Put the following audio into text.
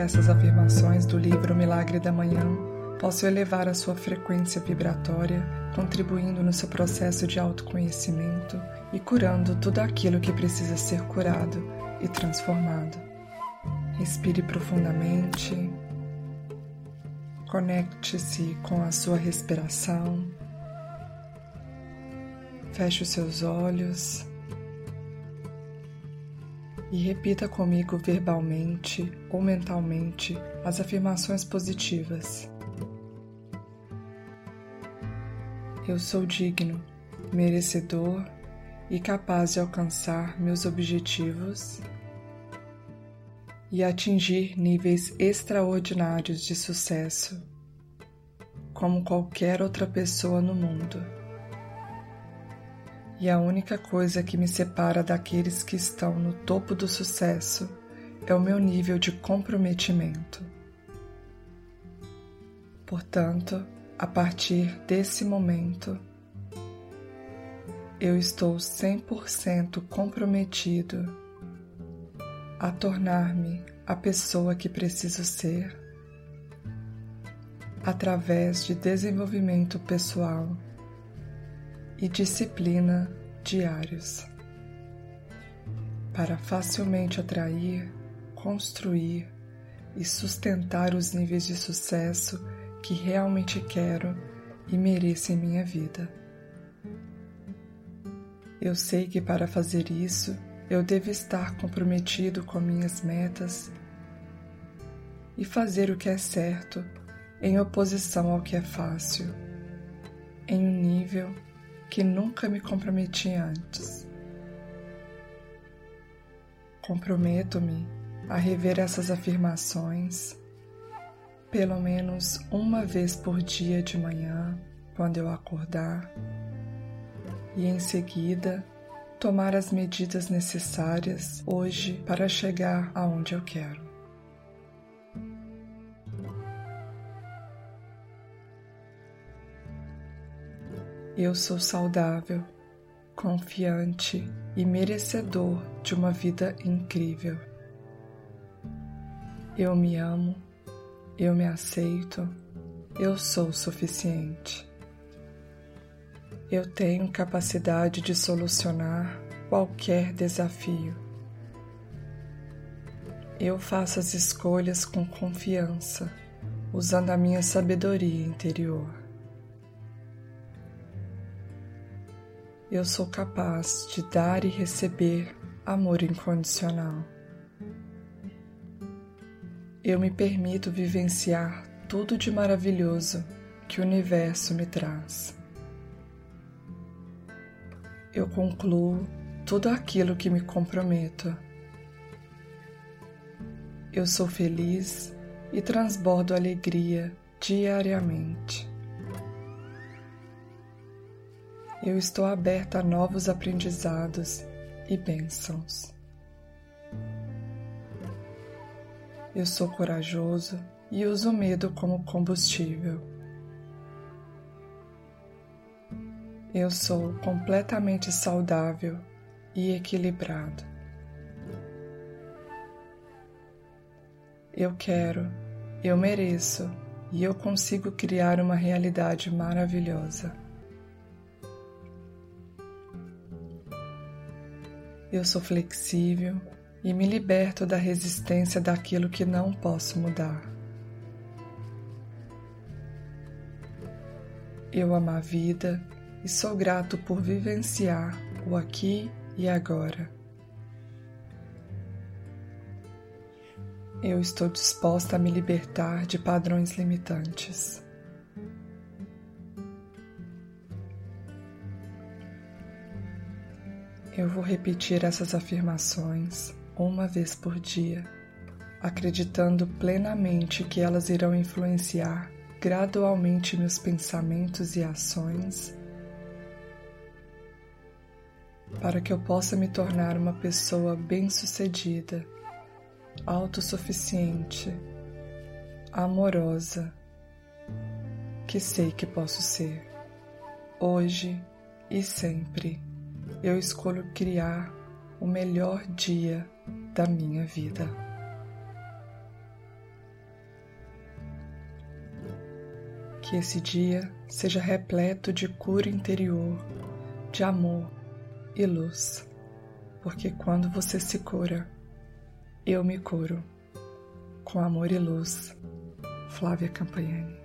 essas afirmações do livro Milagre da Manhã possam elevar a sua frequência vibratória, contribuindo no seu processo de autoconhecimento e curando tudo aquilo que precisa ser curado e transformado. Respire profundamente. Conecte-se com a sua respiração. Feche os seus olhos e repita comigo verbalmente ou mentalmente as afirmações positivas. Eu sou digno, merecedor e capaz de alcançar meus objetivos e atingir níveis extraordinários de sucesso, como qualquer outra pessoa no mundo. E a única coisa que me separa daqueles que estão no topo do sucesso é o meu nível de comprometimento. Portanto, a partir desse momento, eu estou 100% comprometido a tornar-me a pessoa que preciso ser através de desenvolvimento pessoal e disciplina diários para facilmente atrair, construir e sustentar os níveis de sucesso que realmente quero e mereço em minha vida. Eu sei que para fazer isso eu devo estar comprometido com minhas metas e fazer o que é certo em oposição ao que é fácil, em um nível que nunca me comprometi antes. Comprometo-me a rever essas afirmações pelo menos uma vez por dia de manhã, quando eu acordar, e em seguida tomar as medidas necessárias hoje para chegar aonde eu quero. Eu sou saudável, confiante e merecedor de uma vida incrível. Eu me amo eu me aceito, eu sou suficiente. Eu tenho capacidade de solucionar qualquer desafio. Eu faço as escolhas com confiança, usando a minha sabedoria interior. Eu sou capaz de dar e receber amor incondicional eu me permito vivenciar tudo de maravilhoso que o universo me traz. Eu concluo tudo aquilo que me comprometo. Eu sou feliz e transbordo alegria diariamente. Eu estou aberta a novos aprendizados e bênçãos. Eu sou corajoso e uso o medo como combustível. Eu sou completamente saudável e equilibrado. Eu quero, eu mereço e eu consigo criar uma realidade maravilhosa. Eu sou flexível e me liberto da resistência daquilo que não posso mudar. Eu amo a vida e sou grato por vivenciar o aqui e agora. Eu estou disposta a me libertar de padrões limitantes. Eu vou repetir essas afirmações uma vez por dia, acreditando plenamente que elas irão influenciar gradualmente meus pensamentos e ações, para que eu possa me tornar uma pessoa bem-sucedida, autossuficiente, amorosa, que sei que posso ser. Hoje e sempre eu escolho criar o melhor dia da minha vida. Que esse dia seja repleto de cura interior, de amor e luz, porque quando você se cura, eu me curo. Com amor e luz, Flávia Campagnani.